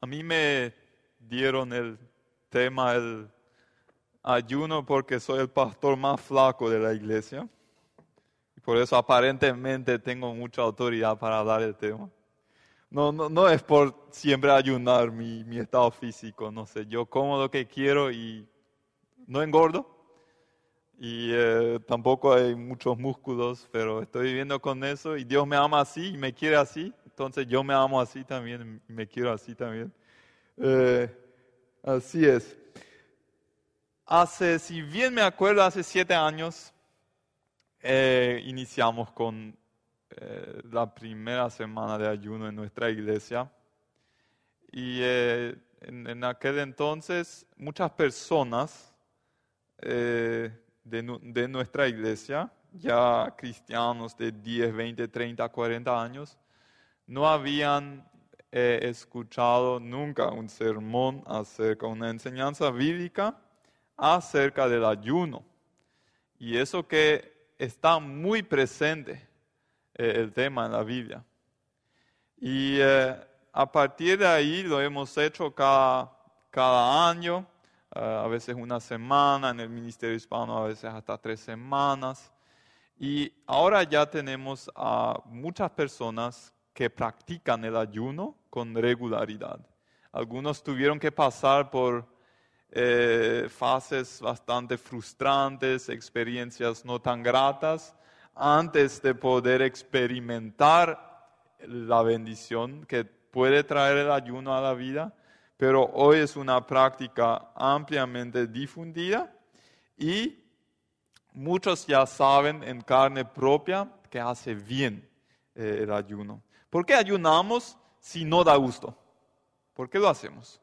A mí me dieron el tema, el ayuno, porque soy el pastor más flaco de la iglesia. Y por eso aparentemente tengo mucha autoridad para hablar del tema. No, no, no es por siempre ayunar mi, mi estado físico, no sé, yo como lo que quiero y no engordo. Y eh, tampoco hay muchos músculos, pero estoy viviendo con eso y Dios me ama así y me quiere así. Entonces yo me amo así también me quiero así también. Eh, así es. Hace, si bien me acuerdo, hace siete años eh, iniciamos con eh, la primera semana de ayuno en nuestra iglesia. Y en, aquel entonces muchas personas de, nuestra iglesia, ya cristianos de 10, 20, 30, 40 años, no habían escuchado nunca un sermón acerca, una enseñanza bíblica acerca del ayuno. Y eso que está muy presente eh, el tema en la Biblia. Y eh, a partir de ahí lo hemos hecho cada, cada año, eh, a veces una semana, en el Ministerio Hispano a veces hasta tres semanas. Y ahora ya tenemos a muchas personas que practican el ayuno con regularidad. Algunos tuvieron que pasar por fases bastante frustrantes, experiencias no tan gratas, antes de poder experimentar la bendición que puede traer el ayuno a la vida, pero hoy es una práctica ampliamente difundida y muchos ya saben en carne propia que hace bien eh, el ayuno. ¿Por qué ayunamos si no da gusto? ¿Por qué lo hacemos?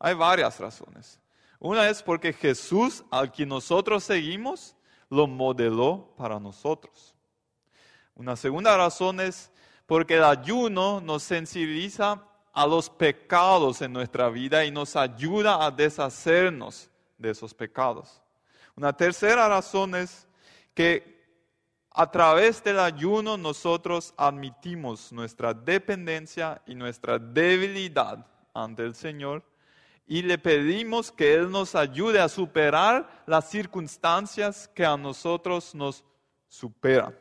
Hay varias razones. Una es porque Jesús, al que nosotros seguimos, lo modeló para nosotros. Una segunda razón es porque el ayuno nos sensibiliza a los pecados en nuestra vida y nos ayuda a deshacernos de esos pecados. Una tercera razón es que a través del ayuno nosotros admitimos nuestra dependencia y nuestra debilidad ante el Señor y le pedimos que Él nos ayude a superar las circunstancias que a nosotros nos superan.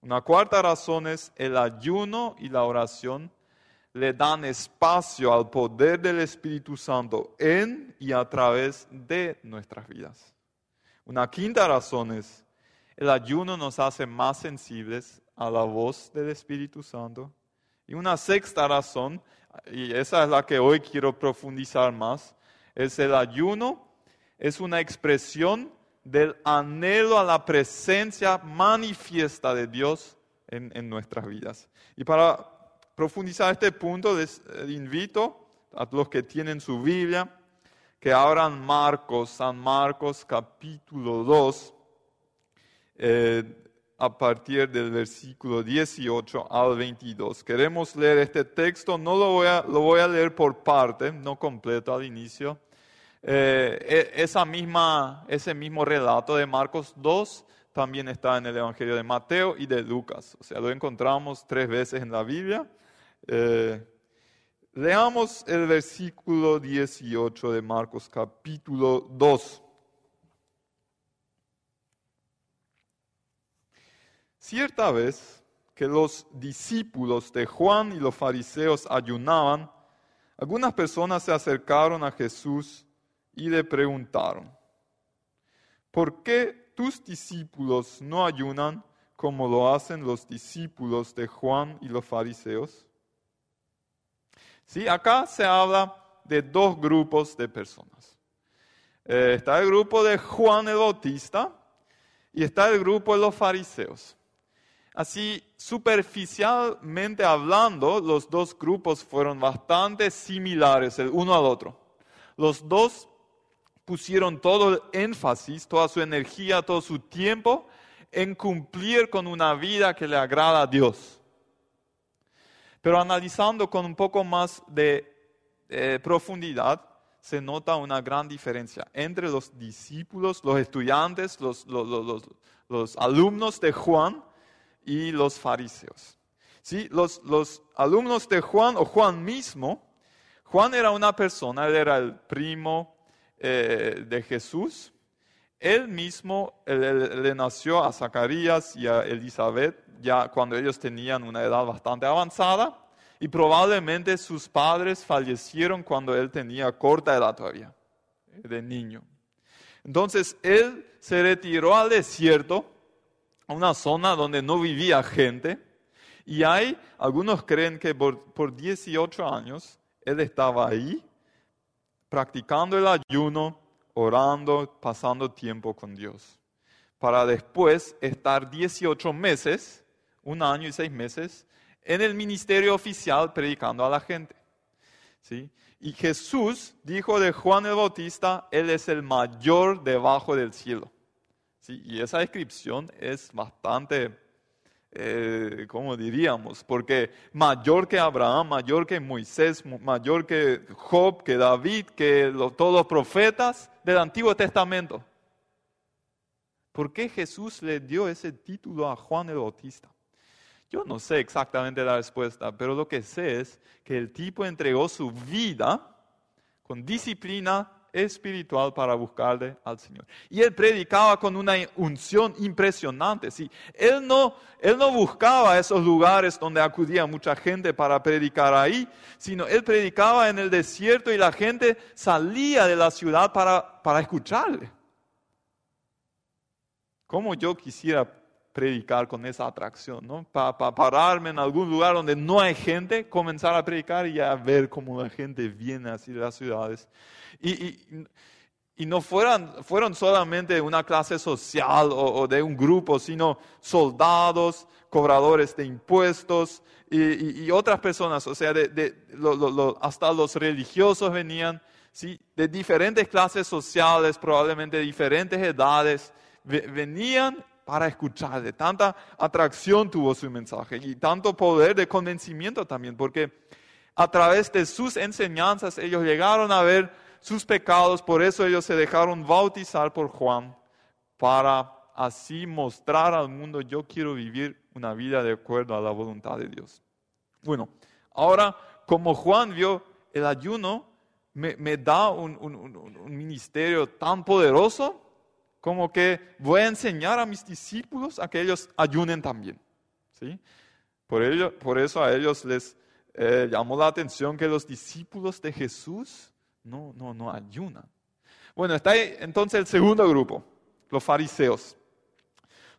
Una cuarta razón es el ayuno y la oración le dan espacio al poder del Espíritu Santo en y a través de nuestras vidas. Una quinta razón es el ayuno nos hace más sensibles a la voz del Espíritu Santo. Y una sexta razón, y esa es la que hoy quiero profundizar más, es el ayuno, es una expresión del anhelo a la presencia manifiesta de Dios en, nuestras vidas. Y para profundizar este punto, les eh, invito a los que tienen su Biblia que abran Marcos, San Marcos capítulo 2, eh, a partir del versículo 18 al 22. Queremos leer este texto, no lo voy a, lo voy a leer por parte, no completo al inicio, eh, e, esa misma, ese mismo relato de Marcos 2 también está en el Evangelio de Mateo y de Lucas. O sea, lo encontramos tres veces en la Biblia. Eh, leamos el versículo 18 de Marcos capítulo 2. Cierta vez que los discípulos de Juan y los fariseos ayunaban, algunas personas se acercaron a Jesús y le preguntaron, ¿por qué tus discípulos no ayunan como lo hacen los discípulos de Juan y los fariseos? Sí, acá se habla de dos grupos de personas. Eh, está el grupo de Juan el Bautista y está el grupo de los fariseos. Así, superficialmente hablando, los dos grupos fueron bastante similares el uno al otro. Los dos pusieron todo el énfasis, toda su energía, todo su tiempo en cumplir con una vida que le agrada a Dios. Pero analizando con un poco más de eh, profundidad, se nota una gran diferencia entre los discípulos, los estudiantes, los, los alumnos de Juan y los fariseos. ¿Sí? Los, los alumnos de Juan o Juan mismo, Juan era una persona, él era el primo eh, de Jesús. Él mismo le nació a Zacarías y a Elizabeth ya cuando ellos tenían una edad bastante avanzada y probablemente sus padres fallecieron cuando él tenía corta edad todavía, de niño. Entonces él se retiró al desierto, una zona donde no vivía gente, y hay, algunos creen que por, por 18 años él estaba ahí practicando el ayuno, orando, pasando tiempo con Dios, para después estar 18 meses, un año y seis meses, en el ministerio oficial predicando a la gente. ¿sí? Y Jesús dijo de Juan el Bautista, Él es el mayor debajo del cielo. Y esa descripción es bastante, eh, ¿cómo diríamos? Porque mayor que Abraham, mayor que Moisés, mayor que Job, que David, que todos los profetas del Antiguo Testamento. ¿Por qué Jesús le dio ese título a Juan el Bautista? Yo no sé exactamente la respuesta, pero lo que sé es que el tipo entregó su vida con disciplina espiritual para buscarle al Señor. Y él predicaba con una unción impresionante. ¿sí? Él, no, él no buscaba esos lugares donde acudía mucha gente para predicar ahí, sino él predicaba en el desierto y la gente salía de la ciudad para, para escucharle. Como yo quisiera predicar con esa atracción, ¿no? Para pararme en algún lugar donde no hay gente, comenzar a predicar y a ver cómo la gente viene así de las ciudades. Y, y, no fueron, fueron solamente una clase social o, de un grupo, sino soldados, cobradores de impuestos y, otras personas, o sea, de, hasta los religiosos venían, ¿sí? de diferentes clases sociales, probablemente de diferentes edades, venían para escuchar. De tanta atracción tuvo su mensaje y tanto poder de convencimiento también, porque a través de sus enseñanzas ellos llegaron a ver sus pecados, por eso ellos se dejaron bautizar por Juan, para así mostrar al mundo, yo quiero vivir una vida de acuerdo a la voluntad de Dios. Bueno, ahora como Juan vio el ayuno, me, da un, un ministerio tan poderoso como que voy a enseñar a mis discípulos a que ellos ayunen también. ¿sí? Por, ello, por eso a ellos les eh, llamó la atención que los discípulos de Jesús no, no, no ayunan. Bueno, está ahí entonces el segundo grupo, los fariseos.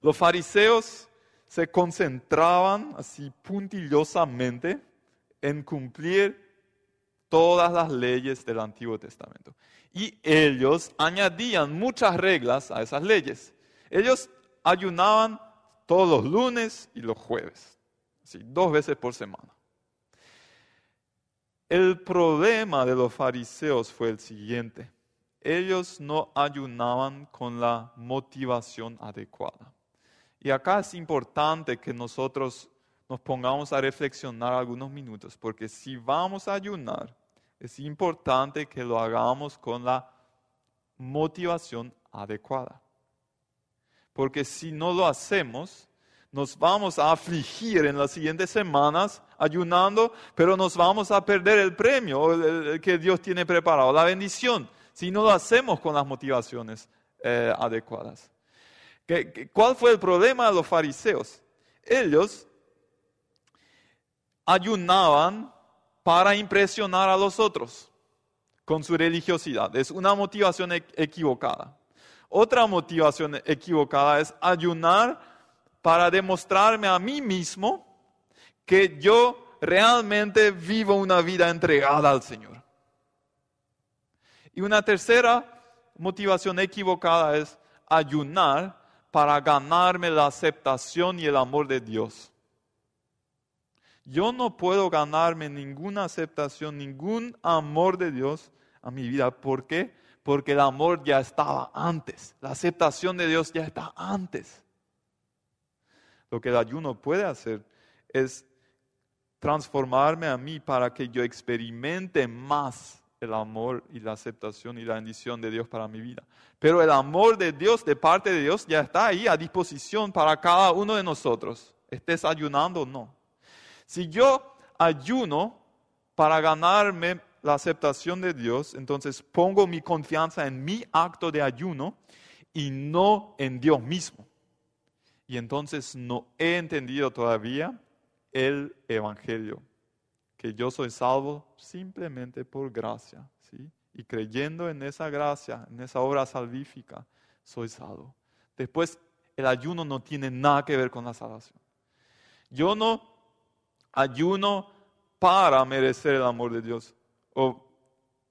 Los fariseos se concentraban así puntillosamente en cumplir todas las leyes del Antiguo Testamento y ellos añadían muchas reglas a esas leyes. Ellos ayunaban todos los lunes y los jueves, así, dos veces por semana. El problema de los fariseos fue el siguiente. Ellos no ayunaban con la motivación adecuada. Y acá es importante que nosotros nos pongamos a reflexionar algunos minutos, porque si vamos a ayunar, es importante que lo hagamos con la motivación adecuada. Porque si no lo hacemos, nos vamos a afligir en las siguientes semanas ayunando, pero nos vamos a perder el premio que Dios tiene preparado, la bendición, si no lo hacemos con las motivaciones eh, adecuadas. ¿Cuál fue el problema de los fariseos? Ellos ayunaban para impresionar a los otros con su religiosidad. Es una motivación equivocada. Otra motivación equivocada es ayunar para demostrarme a mí mismo que yo realmente vivo una vida entregada al Señor. Y una tercera motivación equivocada es ayunar para ganarme la aceptación y el amor de Dios. Yo no puedo ganarme ninguna aceptación, ningún amor de Dios a mi vida. ¿Por qué? Porque el amor ya estaba antes. La aceptación de Dios ya está antes. Lo que el ayuno puede hacer es transformarme a mí para que yo experimente más el amor y la aceptación y la bendición de Dios para mi vida. Pero el amor de Dios, de parte de Dios, ya está ahí a disposición para cada uno de nosotros, estés ayunando o no. Si yo ayuno para ganarme la aceptación de Dios, entonces pongo mi confianza en mi acto de ayuno y no en Dios mismo. Y entonces no he entendido todavía el Evangelio, que yo soy salvo simplemente por gracia, ¿sí? Y creyendo en esa gracia, en esa obra salvífica, soy salvo. Después, el ayuno no tiene nada que ver con la salvación. Yo no ayuno para merecer el amor de Dios. O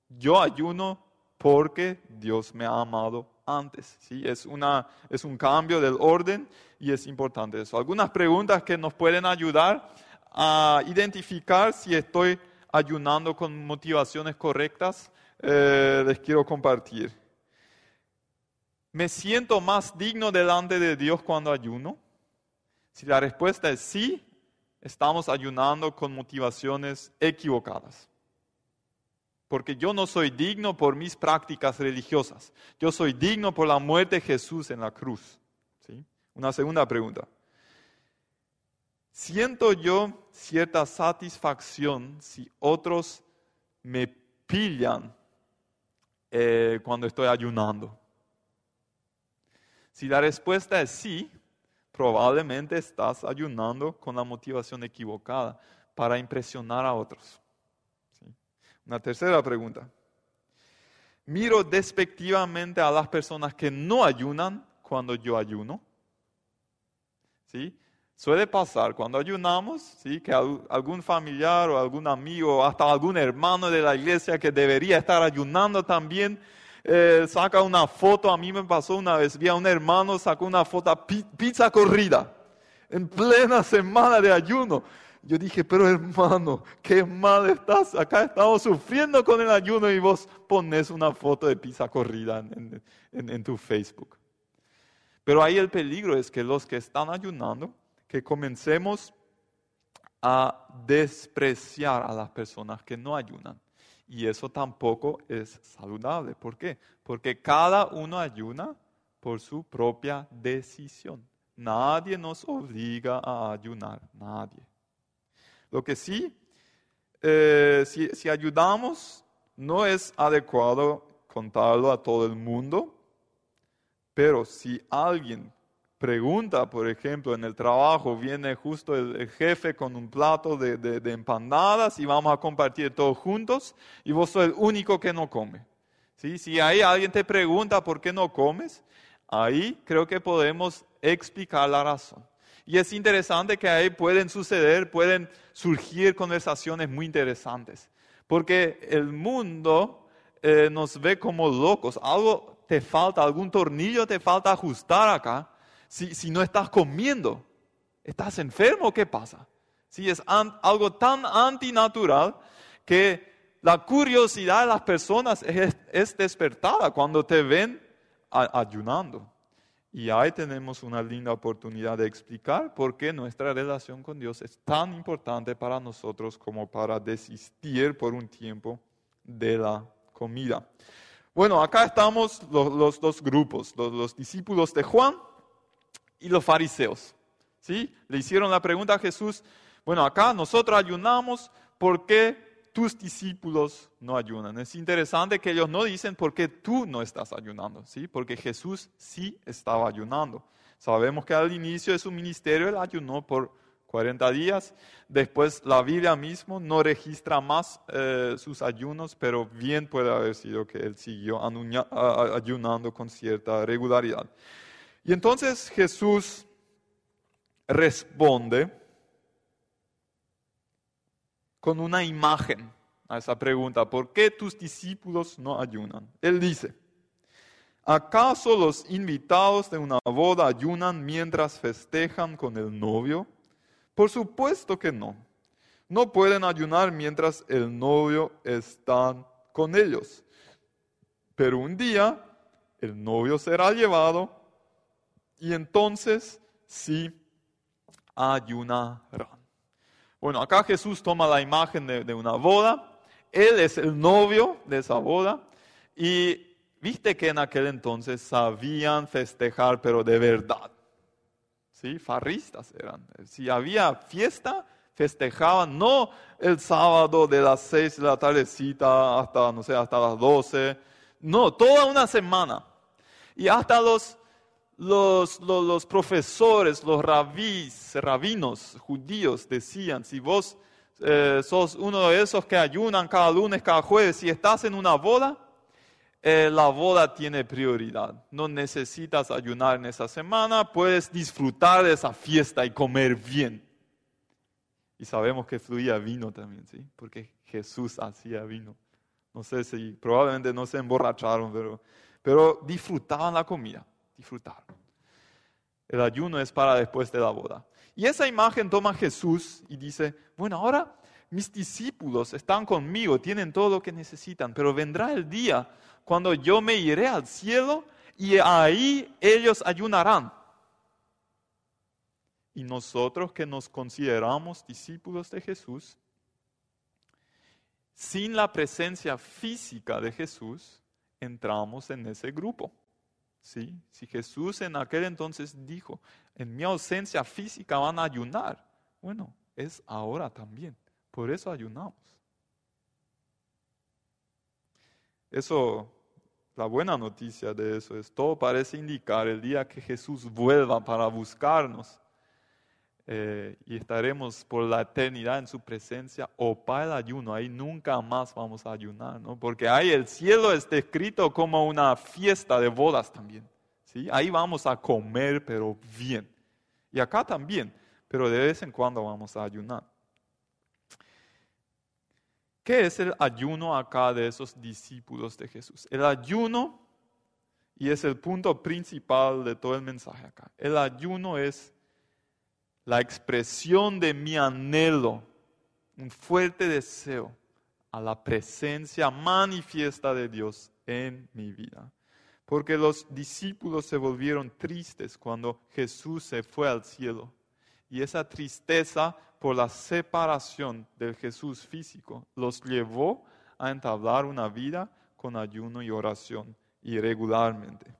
yo ayuno porque Dios me ha amado antes. ¿sí? Es, una, es un cambio del orden y es importante eso. Algunas preguntas que nos pueden ayudar a identificar si estoy ayunando con motivaciones correctas, eh, les quiero compartir. ¿Me siento más digno delante de Dios cuando ayuno? Si la respuesta es sí, estamos ayunando con motivaciones equivocadas. Porque yo no soy digno por mis prácticas religiosas. Yo soy digno por la muerte de Jesús en la cruz. ¿Sí? Una segunda pregunta. ¿Siento yo cierta satisfacción si otros me pillan eh, cuando estoy ayunando? Si la respuesta es sí, probablemente estás ayunando con la motivación equivocada para impresionar a otros. Una tercera pregunta. Miro despectivamente a las personas que no ayunan cuando yo ayuno. ¿Sí? Suele pasar cuando ayunamos, ¿sí? que algún familiar o algún amigo, hasta algún hermano de la iglesia que debería estar ayunando también, eh, saca una foto. A mí me pasó una vez, vi a un hermano, sacó una foto, pizza corrida, en plena semana de ayuno. Yo dije, pero hermano, qué mal estás. Acá estamos sufriendo con el ayuno y vos pones una foto de pizza corrida en, en tu Facebook. Pero ahí el peligro es que los que están ayunando, que comencemos a despreciar a las personas que no ayunan. Y eso tampoco es saludable. ¿Por qué? Porque cada uno ayuna por su propia decisión. Nadie nos obliga a ayunar, nadie. Lo que sí, eh, si, ayudamos, no es adecuado contarlo a todo el mundo, pero si alguien pregunta, por ejemplo, en el trabajo, viene justo el, jefe con un plato de, empanadas y vamos a compartir todos juntos y vos sos el único que no come. ¿Sí? Si ahí alguien te pregunta por qué no comes, ahí creo que podemos explicar la razón. Y es interesante que ahí pueden suceder, pueden surgir conversaciones muy interesantes. Porque el mundo eh, nos ve como locos. Algo te falta, algún tornillo te falta ajustar acá. Si, no estás comiendo, ¿estás enfermo? ¿Qué pasa? Si es algo tan antinatural que la curiosidad de las personas es, despertada cuando te ven ayunando. Y ahí tenemos una linda oportunidad de explicar por qué nuestra relación con Dios es tan importante para nosotros como para desistir por un tiempo de la comida. Bueno, acá estamos los, dos grupos, los, discípulos de Juan y los fariseos. ¿sí? Le hicieron la pregunta a Jesús, bueno, acá nosotros ayunamos, ¿por qué tus discípulos no ayunan. Es interesante que ellos no dicen por qué tú no estás ayunando, ¿sí? Porque Jesús sí estaba ayunando. Sabemos que al inicio de su ministerio él ayunó por 40 días. Después la Biblia mismo no registra más eh, sus ayunos, pero bien puede haber sido que él siguió ayunando con cierta regularidad. Y entonces Jesús responde con una imagen a esa pregunta, ¿por qué tus discípulos no ayunan? Él dice, ¿acaso los invitados de una boda ayunan mientras festejan con el novio? Por supuesto que no. No pueden ayunar mientras el novio está con ellos. Pero un día el novio será llevado y entonces sí ayunarán. Bueno, acá Jesús toma la imagen de, una boda. Él es el novio de esa boda. Y viste que en aquel entonces sabían festejar, pero de verdad. ¿Sí? Farristas eran. Si había fiesta, festejaban no el sábado de las seis de la tardecita hasta, no sé, hasta las doce, no, toda una semana. Y hasta los, los, los, profesores, los rabís, rabinos judíos decían, si vos eh, sos uno de esos que ayunan cada lunes, cada jueves, si estás en una boda, eh, la boda tiene prioridad. No necesitas ayunar en esa semana, puedes disfrutar de esa fiesta y comer bien. Y sabemos que fluía vino también, ¿sí? Porque Jesús hacía vino. No sé si, probablemente no se emborracharon, pero, pero disfrutaban la comida, disfrutaron. El ayuno es para después de la boda. Y esa imagen toma Jesús y dice, bueno, ahora mis discípulos están conmigo, tienen todo lo que necesitan, pero vendrá el día cuando yo me iré al cielo y ahí ellos ayunarán. Y nosotros que nos consideramos discípulos de Jesús, sin la presencia física de Jesús, entramos en ese grupo. ¿Sí? Si Jesús en aquel entonces dijo, en mi ausencia física van a ayunar, bueno, es ahora también. Por eso ayunamos. Eso, la buena noticia de eso es, todo parece indicar el día que Jesús vuelva para buscarnos eh, y estaremos por la eternidad en su presencia o para el ayuno. Ahí nunca más vamos a ayunar, ¿no? Porque ahí el cielo está escrito como una fiesta de bodas también. ¿sí? Ahí vamos a comer, pero bien. Y acá también, pero de vez en cuando vamos a ayunar. ¿Qué es el ayuno acá de esos discípulos de Jesús? El ayuno, y es el punto principal de todo el mensaje acá, el ayuno es la expresión de mi anhelo, un fuerte deseo a la presencia manifiesta de Dios en mi vida. Porque los discípulos se volvieron tristes cuando Jesús se fue al cielo. Y esa tristeza por la separación del Jesús físico los llevó a entablar una vida con ayuno y oración irregularmente.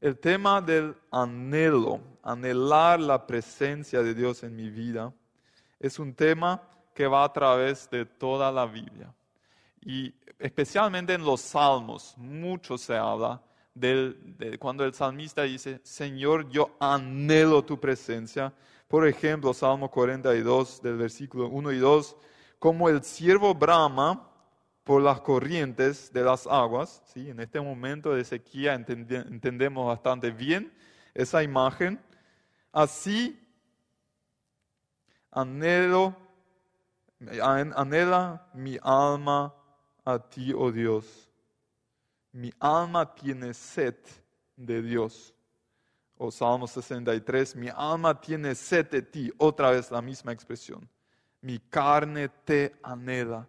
El tema del anhelo, anhelar la presencia de Dios en mi vida, es un tema que va a través de toda la Biblia. Y especialmente en los salmos, mucho se habla de cuando el salmista dice, Señor, yo anhelo tu presencia. Por ejemplo, Salmo 42 del versículo 1 y 2, como el siervo brama por las corrientes de las aguas. ¿sí? En este momento de sequía entendemos bastante bien esa imagen. Así anhelo, anhela mi alma a ti, oh Dios. Mi alma tiene sed de Dios. O Salmo 63, mi alma tiene sed de ti. Otra vez la misma expresión. Mi carne te anhela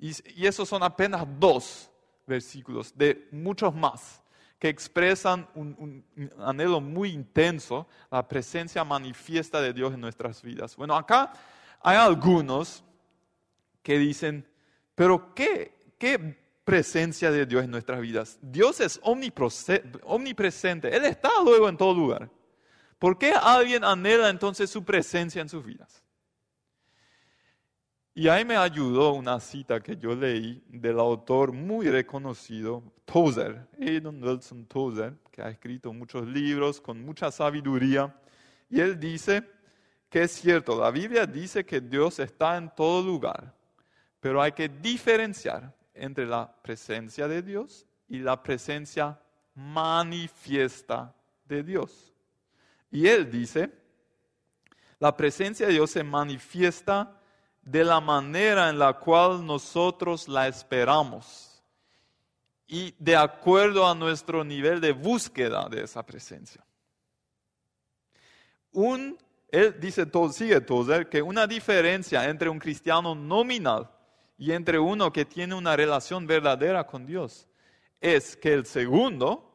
y, esos son apenas dos versículos de muchos más que expresan un, anhelo muy intenso, la presencia manifiesta de Dios en nuestras vidas. Bueno, acá hay algunos que dicen, pero ¿qué, qué presencia de Dios en nuestras vidas? Dios es omnipresente, Él está luego en todo lugar. ¿Por qué alguien anhela entonces su presencia en sus vidas? Y ahí me ayudó una cita que yo leí del autor muy reconocido, Tozer, Aidan Wilson Tozer, que ha escrito muchos libros con mucha sabiduría. Y él dice que es cierto, la Biblia dice que Dios está en todo lugar, pero hay que diferenciar entre la presencia de Dios y la presencia manifiesta de Dios. Y él dice, la presencia de Dios se manifiesta de la manera en la cual nosotros la esperamos y de acuerdo a nuestro nivel de búsqueda de esa presencia. Un, él dice, sigue Tozer, que una diferencia entre un cristiano nominal y entre uno que tiene una relación verdadera con Dios es que el segundo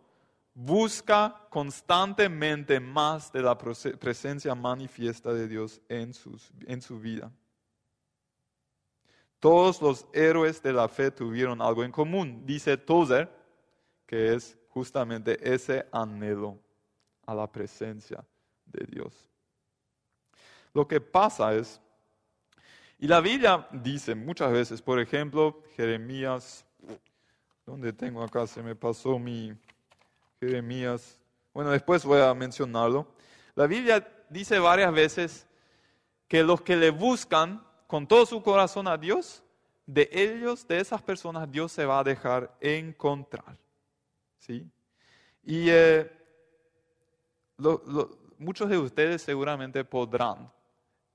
busca constantemente más de la presencia manifiesta de Dios en su vida. Todos los héroes de la fe tuvieron algo en común, dice Tozer, que es justamente ese anhelo a la presencia de Dios. Lo que pasa es, y la Biblia dice muchas veces, por ejemplo, Jeremías, ¿dónde tengo acá? Se me pasó mi Jeremías. Bueno, después voy a mencionarlo. La Biblia dice varias veces que los que le buscan con todo su corazón a Dios, de ellos, de esas personas, Dios se va a dejar encontrar. ¿Sí? Y eh, muchos de ustedes seguramente podrán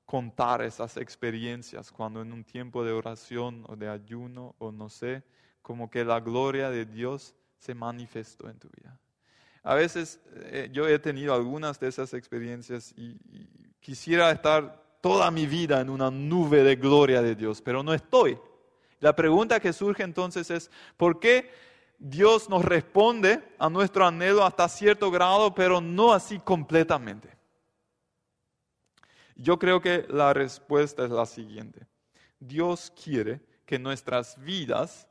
contar esas experiencias cuando en un tiempo de oración o de ayuno o no sé, como que la gloria de Dios se manifestó en tu vida. A veces eh, yo he tenido algunas de esas experiencias y, quisiera estar toda mi vida en una nube de gloria de Dios, pero no estoy. La pregunta que surge entonces es, ¿por qué Dios nos responde a nuestro anhelo hasta cierto grado, pero no así completamente? Yo creo que la respuesta es la siguiente. Dios quiere que nuestras vidas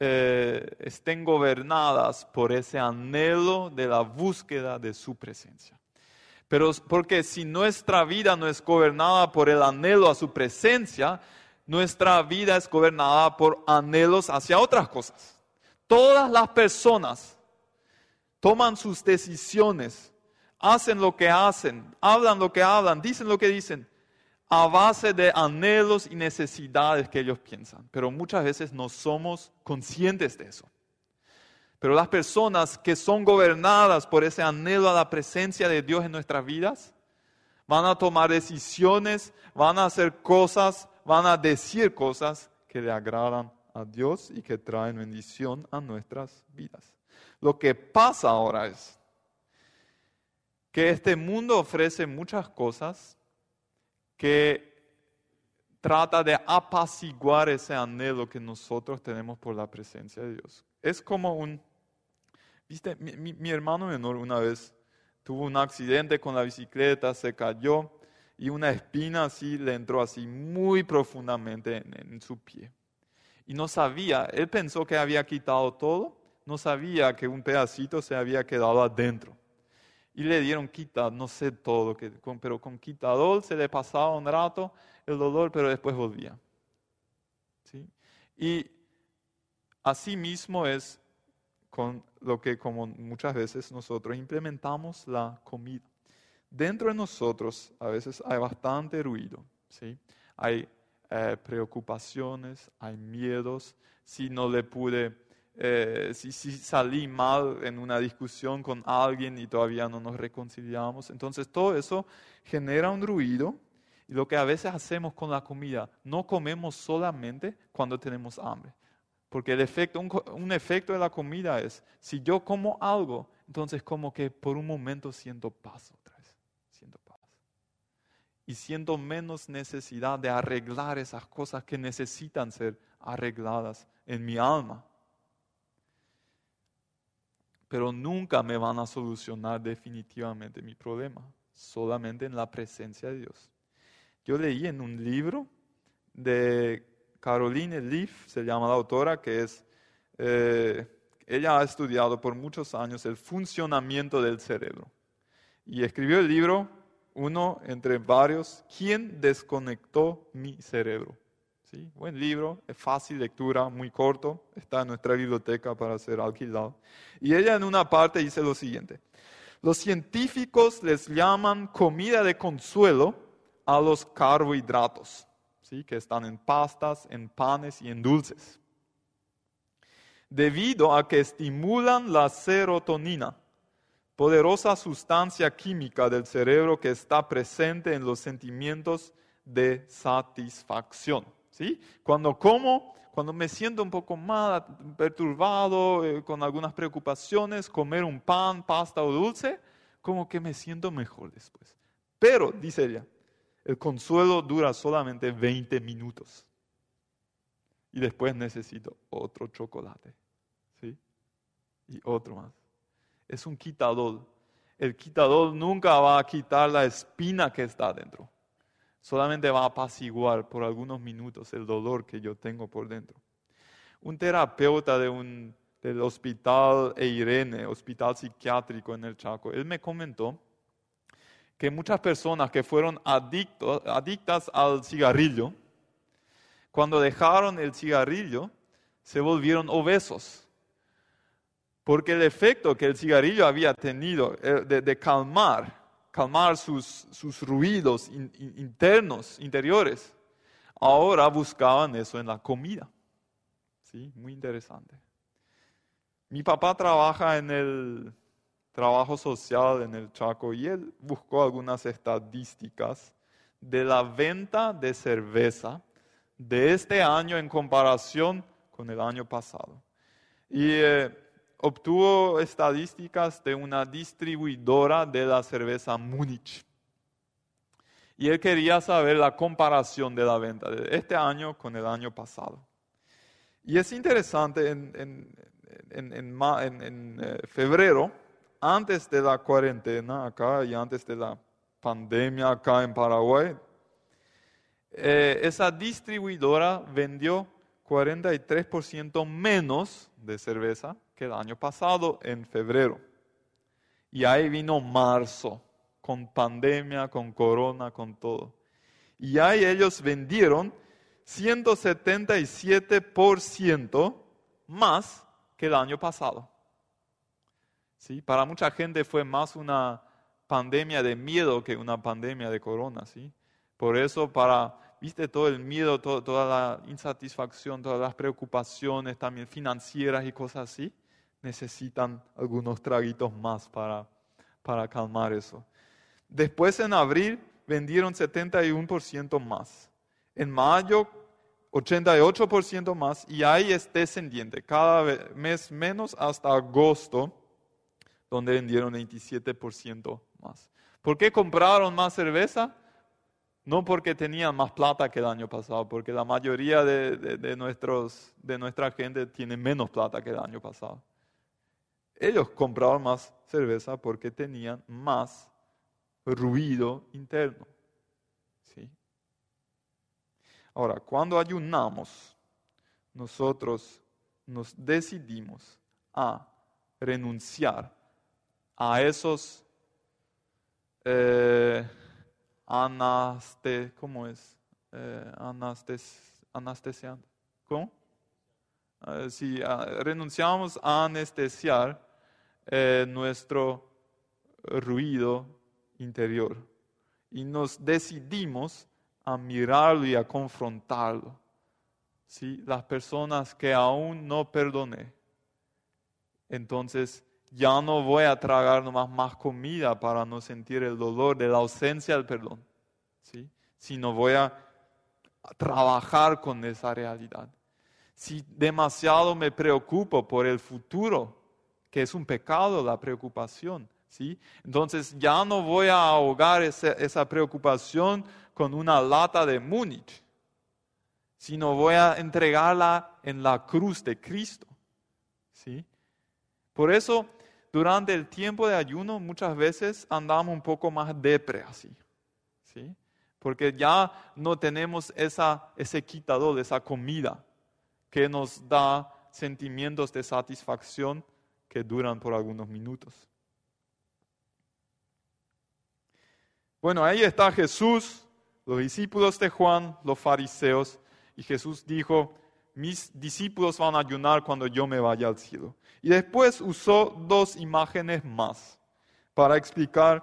eh, estén gobernadas por ese anhelo de la búsqueda de su presencia. Pero porque si nuestra vida no es gobernada por el anhelo a su presencia, nuestra vida es gobernada por anhelos hacia otras cosas. Todas las personas toman sus decisiones, hacen lo que hacen, hablan lo que hablan, dicen lo que dicen, a base de anhelos y necesidades que ellos piensan, pero muchas veces no somos conscientes de eso. Pero las personas que son gobernadas por ese anhelo a la presencia de Dios en nuestras vidas, van a tomar decisiones, van a hacer cosas, van a decir cosas que le agradan a Dios y que traen bendición a nuestras vidas. Lo que pasa ahora es que este mundo ofrece muchas cosas que trata de apaciguar ese anhelo que nosotros tenemos por la presencia de Dios. Es como un, viste, mi, hermano menor una vez tuvo un accidente con la bicicleta, se cayó y una espina así le entró así muy profundamente en, su pie. Y no sabía, él pensó que había quitado todo, no sabía que un pedacito se había quedado adentro y le dieron quita, no sé todo, pero con quitador se le pasaba un rato el dolor, pero después volvía. ¿Sí? Y así mismo es con lo que como muchas veces nosotros implementamos la comida. Dentro de nosotros a veces hay bastante ruido, ¿sí? hay eh, preocupaciones, hay miedos, si no le pude eh, si, salí mal en una discusión con alguien y todavía no nos reconciliamos. Entonces todo eso genera un ruido y lo que a veces hacemos con la comida, no comemos solamente cuando tenemos hambre. Porque el efecto, un, efecto de la comida es, si yo como algo, entonces como que por un momento siento paz otra vez, siento paz. Y siento menos necesidad de arreglar esas cosas que necesitan ser arregladas en mi alma pero nunca me van a solucionar definitivamente mi problema, solamente en la presencia de Dios. Yo leí en un libro de Caroline Leaf, se llama la autora, que es, eh, ella ha estudiado por muchos años el funcionamiento del cerebro. Y escribió el libro, uno entre varios, ¿Quién desconectó mi cerebro? ¿Sí? Buen libro, es fácil lectura, muy corto, está en nuestra biblioteca para ser alquilado. Y ella en una parte dice lo siguiente, los científicos les llaman comida de consuelo a los carbohidratos, ¿sí? que están en pastas, en panes y en dulces, debido a que estimulan la serotonina, poderosa sustancia química del cerebro que está presente en los sentimientos de satisfacción. Cuando como, cuando me siento un poco mal, perturbado, eh, con algunas preocupaciones, comer un pan, pasta o dulce, como que me siento mejor después. Pero, dice ella, el consuelo dura solamente 20 minutos. Y después necesito otro chocolate. ¿Sí? Y otro más. Es un quitador. El quitador nunca va a quitar la espina que está dentro solamente va a apaciguar por algunos minutos el dolor que yo tengo por dentro. Un terapeuta de un, del hospital Eirene, hospital psiquiátrico en el Chaco, él me comentó que muchas personas que fueron adictas al cigarrillo, cuando dejaron el cigarrillo, se volvieron obesos. Porque el efecto que el cigarrillo había tenido eh, de, calmar, calmar sus, sus ruidos internos, interiores, ahora buscaban eso en la comida. ¿Sí? Muy interesante. Mi papá trabaja en el trabajo social en el Chaco y él buscó algunas estadísticas de la venta de cerveza de este año en comparación con el año pasado. Y eh, obtuvo estadísticas de una distribuidora de la cerveza Múnich. Y él quería saber la comparación de la venta de este año con el año pasado. Y es interesante, en, en, eh, febrero, antes de la cuarentena acá y antes de la pandemia acá en Paraguay, eh, esa distribuidora vendió 43% menos de cerveza que el año pasado en febrero. Y ahí vino marzo, con pandemia, con corona, con todo. Y ahí ellos vendieron 177% más que el año pasado. ¿Sí? Para mucha gente fue más una pandemia de miedo que una pandemia de corona. ¿sí? Por eso para viste todo el miedo, toda la insatisfacción, todas las preocupaciones también financieras y cosas así, necesitan algunos traguitos más para, para calmar eso. Después en abril vendieron 71% más. En mayo 88% más y ahí es descendiente, cada mes menos hasta agosto, donde vendieron 27% más. ¿Por qué compraron más cerveza? no porque tenían más plata que el año pasado, porque la mayoría de, nuestros, de nuestra gente tiene menos plata que el año pasado. Ellos compraron más cerveza porque tenían más ruido interno. ¿Sí? Ahora, cuando ayunamos, nosotros nos decidimos a renunciar a esos eh, anaste, ¿cómo es? Eh, anastes. ¿Cómo? Eh, si ah, renunciamos a anestesiar eh, nuestro ruido interior y nos decidimos a mirarlo y a confrontarlo. ¿Sí? Las personas que aún no perdoné. Entonces, ya no voy a tragar más comida para no sentir el dolor de la ausencia del perdón, ¿sí? sino voy a trabajar con esa realidad. Si demasiado me preocupo por el futuro, que es un pecado la preocupación, ¿sí? entonces ya no voy a ahogar esa, esa preocupación con una lata de Múnich, sino voy a entregarla en la cruz de Cristo. ¿sí? Por eso durante el tiempo de ayuno muchas veces andamos un poco más depre así, ¿sí? Porque ya no tenemos esa, ese quitador, esa comida que nos da sentimientos de satisfacción que duran por algunos minutos. Bueno, ahí está Jesús, los discípulos de Juan, los fariseos, y Jesús dijo, mis discípulos van a ayunar cuando yo me vaya al cielo. Y después usó dos imágenes más para explicar,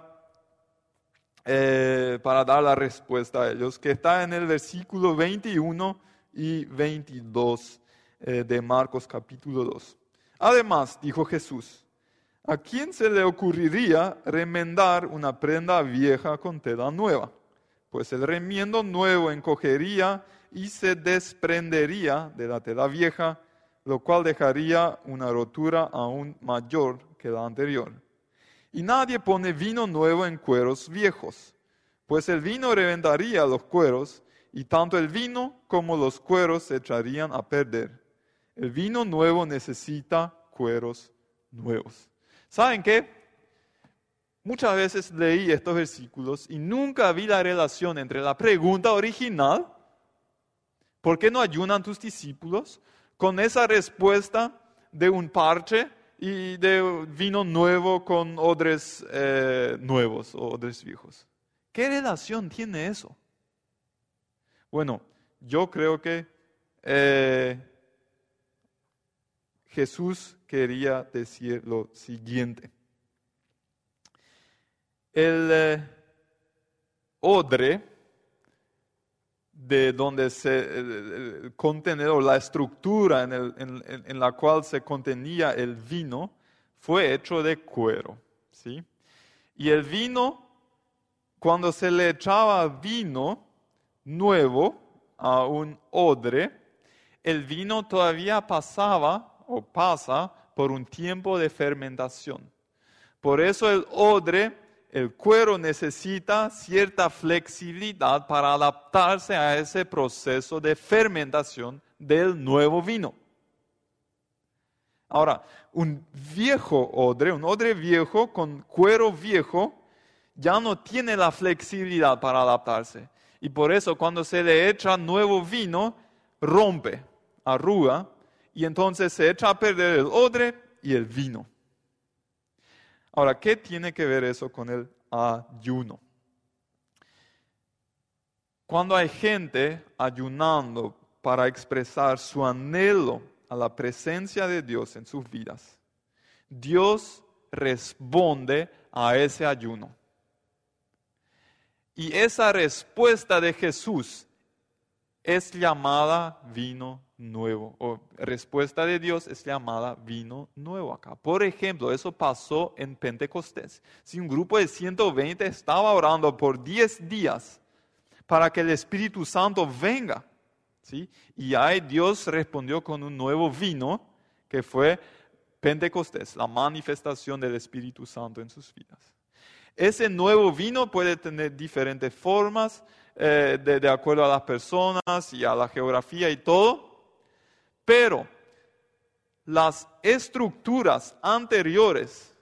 eh, para dar la respuesta a ellos, que está en el versículo 21 y 22 eh, de Marcos capítulo 2. Además, dijo Jesús, ¿a quién se le ocurriría remendar una prenda vieja con tela nueva? Pues el remiendo nuevo encogería y se desprendería de la tela vieja, lo cual dejaría una rotura aún mayor que la anterior. Y nadie pone vino nuevo en cueros viejos, pues el vino reventaría los cueros, y tanto el vino como los cueros se echarían a perder. El vino nuevo necesita cueros nuevos. ¿Saben qué? Muchas veces leí estos versículos y nunca vi la relación entre la pregunta original ¿Por qué no ayunan tus discípulos? Con esa respuesta de un parche y de vino nuevo con odres eh, nuevos o odres viejos. ¿Qué relación tiene eso? Bueno, yo creo que eh, Jesús quería decir lo siguiente. El eh, odre de donde se el, contenedor, la estructura en, la cual se contenía el vino, fue hecho de cuero. ¿sí? Y el vino, cuando se le echaba vino nuevo a un odre, el vino todavía pasaba o pasa por un tiempo de fermentación. Por eso el odre el cuero necesita cierta flexibilidad para adaptarse a ese proceso de fermentación del nuevo vino. Ahora, un viejo odre, un odre viejo con cuero viejo, ya no tiene la flexibilidad para adaptarse. Y por eso cuando se le echa nuevo vino, rompe, arruga, y entonces se echa a perder el odre y el vino. Ahora, ¿qué tiene que ver eso con el ayuno? Cuando hay gente ayunando para expresar su anhelo a la presencia de Dios en sus vidas, Dios responde a ese ayuno. Y esa respuesta de Jesús es llamada vino nuevo, o respuesta de Dios es llamada vino nuevo acá. Por ejemplo, eso pasó en Pentecostés. Si un grupo de 120 estaba orando por 10 días para que el Espíritu Santo venga, ¿sí? y ahí Dios respondió con un nuevo vino que fue Pentecostés, la manifestación del Espíritu Santo en sus vidas. Ese nuevo vino puede tener diferentes formas eh, de, de acuerdo a las personas y a la geografía y todo, pero las estructuras anteriores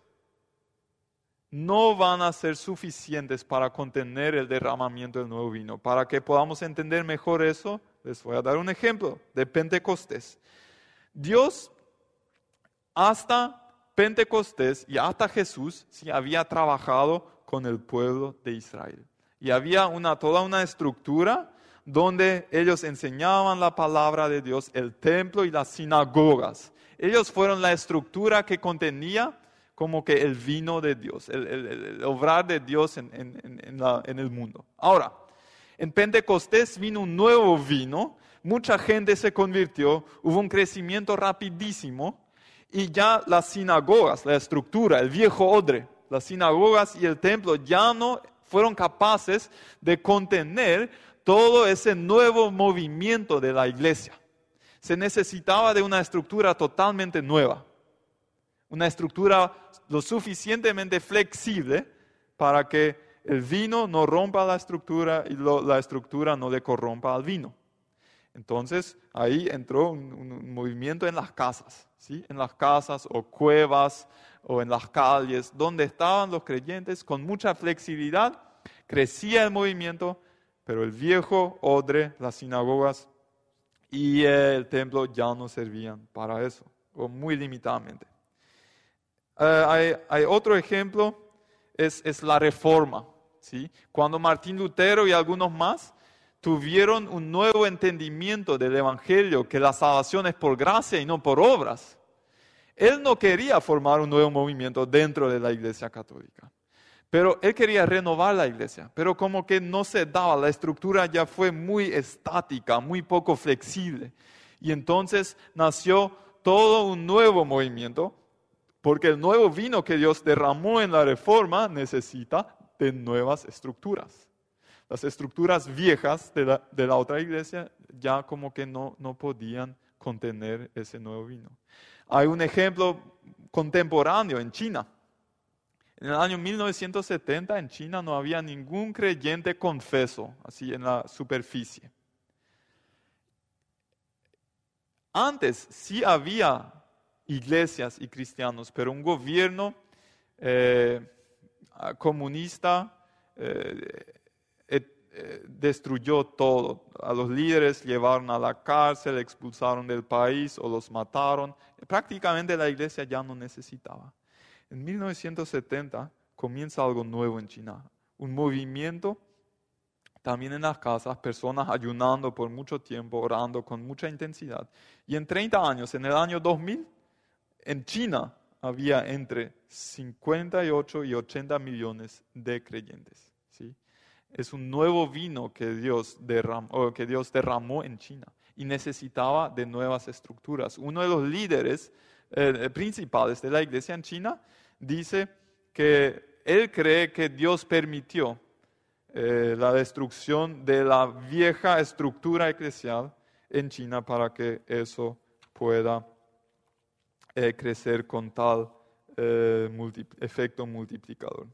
no van a ser suficientes para contener el derramamiento del nuevo vino. Para que podamos entender mejor eso, les voy a dar un ejemplo de Pentecostés. Dios hasta Pentecostés y hasta Jesús sí había trabajado con el pueblo de Israel. Y había una, toda una estructura donde ellos enseñaban la palabra de Dios, el templo y las sinagogas. Ellos fueron la estructura que contenía como que el vino de Dios, el, obrar de Dios en, en el mundo. Ahora, en Pentecostés vino un nuevo vino, mucha gente se convirtió, hubo un crecimiento rapidísimo y ya las sinagogas, la estructura, el viejo odre, las sinagogas y el templo ya no fueron capaces de contener todo ese nuevo movimiento de la iglesia. Se necesitaba de una estructura totalmente nueva, una estructura lo suficientemente flexible para que el vino no rompa la estructura y la estructura no le corrompa al vino. Entonces ahí entró un, movimiento en las casas, ¿sí? en las casas o cuevas o en las calles, donde estaban los creyentes con mucha flexibilidad, crecía el movimiento pero el viejo odre, las sinagogas y el templo ya no servían para eso, o muy limitadamente. Eh, hay, otro ejemplo, es, es la reforma. ¿sí? Cuando Martín Lutero y algunos más tuvieron un nuevo entendimiento del Evangelio, que la salvación es por gracia y no por obras, él no quería formar un nuevo movimiento dentro de la Iglesia Católica. Pero él quería renovar la iglesia, pero como que no se daba, la estructura ya fue muy estática, muy poco flexible. Y entonces nació todo un nuevo movimiento, porque el nuevo vino que Dios derramó en la reforma necesita de nuevas estructuras. Las estructuras viejas de la, otra iglesia ya como que no, no podían contener ese nuevo vino. Hay un ejemplo contemporáneo en China en el año 1970 en China no había ningún creyente confeso, así en la superficie. Antes sí había iglesias y cristianos, pero un gobierno eh, comunista, eh, eh, destruyó todo. A los líderes llevaron a la cárcel, expulsaron del país o los mataron. Prácticamente la iglesia ya no necesitaba. En 1970 comienza algo nuevo en China, un movimiento también en las casas, personas ayunando por mucho tiempo, orando con mucha intensidad. Y en 30 años, en el año 2000, en China había entre 58 y 80 millones de creyentes. ¿sí? Es un nuevo vino que Dios, derramó, que Dios derramó en China y necesitaba de nuevas estructuras. Uno de los líderes eh, principales de la iglesia en China dice que él cree que Dios permitió eh, la destrucción de la vieja estructura eclesial en China para que eso pueda eh, crecer con tal efecto multiplicador.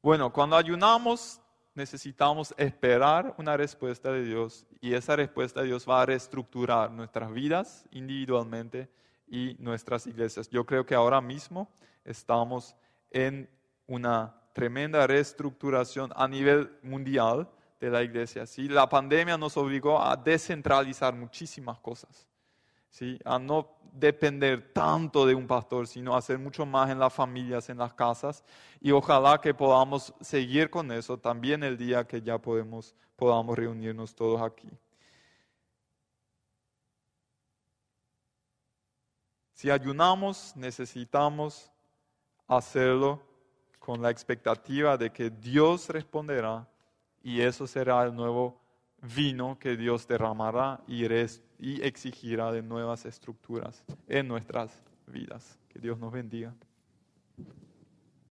Bueno, cuando ayunamos necesitamos esperar una respuesta de Dios y esa respuesta de Dios va a reestructurar nuestras vidas individualmente y nuestras iglesias. Yo creo que ahora mismo estamos en una tremenda reestructuración a nivel mundial de la iglesia. ¿sí? La pandemia nos obligó a descentralizar muchísimas cosas a no depender tanto de un pastor, sino hacer mucho más en las familias, en las casas. Y ojalá que podamos seguir con eso también el día que ya podemos, podamos reunirnos todos aquí. Si ayunamos, necesitamos hacerlo con la expectativa de que Dios responderá y eso será el nuevo vino que Dios derramará y, exigirá de nuevas estructuras en nuestras vidas. Que Dios nos bendiga.